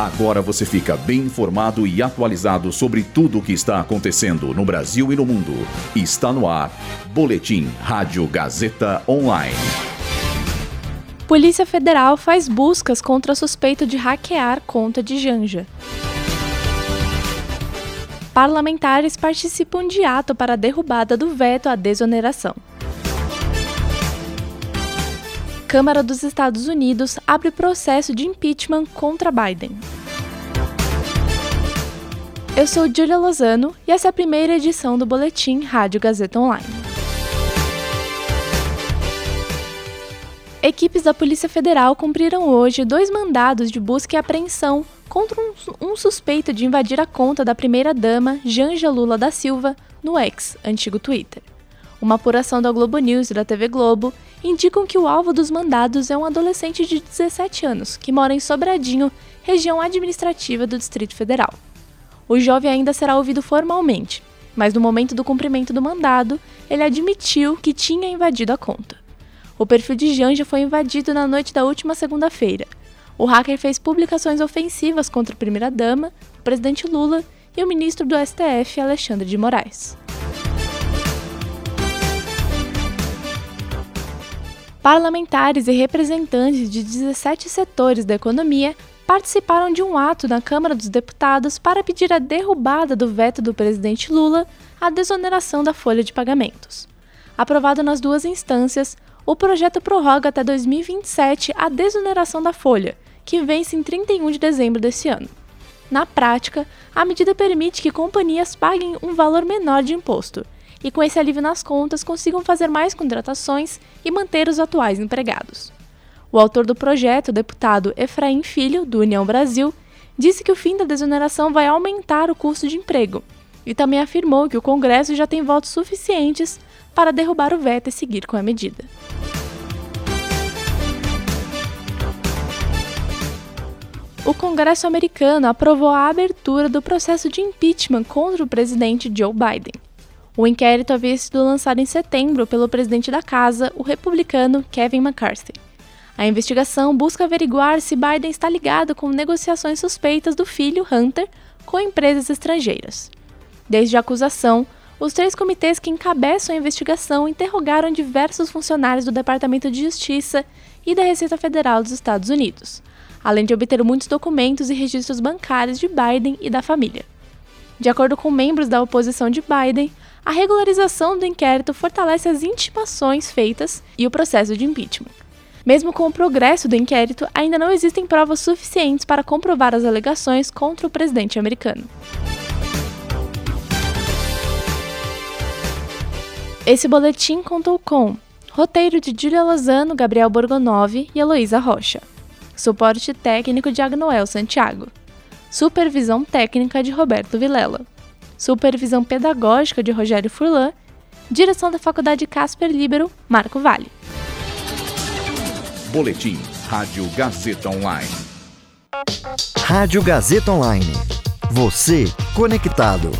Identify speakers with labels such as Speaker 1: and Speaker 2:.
Speaker 1: Agora você fica bem informado e atualizado sobre tudo o que está acontecendo no Brasil e no mundo. Está no ar. Boletim Rádio Gazeta Online.
Speaker 2: Polícia Federal faz buscas contra suspeito de hackear conta de Janja. Parlamentares participam de ato para derrubada do veto à desoneração. Câmara dos Estados Unidos abre processo de impeachment contra Biden. Eu sou Julia Lozano e essa é a primeira edição do Boletim Rádio Gazeta Online. Equipes da Polícia Federal cumpriram hoje dois mandados de busca e apreensão contra um, um suspeito de invadir a conta da primeira-dama Janja Lula da Silva no ex, antigo Twitter. Uma apuração da Globo News e da TV Globo indicam que o alvo dos mandados é um adolescente de 17 anos que mora em Sobradinho, região administrativa do Distrito Federal. O jovem ainda será ouvido formalmente, mas no momento do cumprimento do mandado, ele admitiu que tinha invadido a conta. O perfil de Janja foi invadido na noite da última segunda-feira. O hacker fez publicações ofensivas contra a primeira-dama, o presidente Lula e o ministro do STF, Alexandre de Moraes. Parlamentares e representantes de 17 setores da economia participaram de um ato na Câmara dos Deputados para pedir a derrubada do veto do presidente Lula à desoneração da folha de pagamentos. Aprovado nas duas instâncias, o projeto prorroga até 2027 a desoneração da folha, que vence em 31 de dezembro deste ano. Na prática, a medida permite que companhias paguem um valor menor de imposto e, com esse alívio nas contas, consigam fazer mais contratações e manter os atuais empregados. O autor do projeto, deputado Efraim Filho, do União Brasil, disse que o fim da desoneração vai aumentar o custo de emprego e também afirmou que o Congresso já tem votos suficientes para derrubar o veto e seguir com a medida. O Congresso americano aprovou a abertura do processo de impeachment contra o presidente Joe Biden. O inquérito havia sido lançado em setembro pelo presidente da casa, o republicano Kevin McCarthy. A investigação busca averiguar se Biden está ligado com negociações suspeitas do filho Hunter com empresas estrangeiras. Desde a acusação, os três comitês que encabeçam a investigação interrogaram diversos funcionários do Departamento de Justiça e da Receita Federal dos Estados Unidos, além de obter muitos documentos e registros bancários de Biden e da família. De acordo com membros da oposição de Biden, a regularização do inquérito fortalece as intimações feitas e o processo de impeachment. Mesmo com o progresso do inquérito, ainda não existem provas suficientes para comprovar as alegações contra o presidente americano. Esse boletim contou com roteiro de Julia Lozano, Gabriel Borgonov e Heloísa Rocha. Suporte técnico de Agnoel Santiago. Supervisão técnica de Roberto Vilela supervisão pedagógica de Rogério Furlan, direção da Faculdade Casper Libero, Marco Vale.
Speaker 1: Boletim Rádio Gazeta Online.
Speaker 3: Rádio Gazeta Online. Você conectado.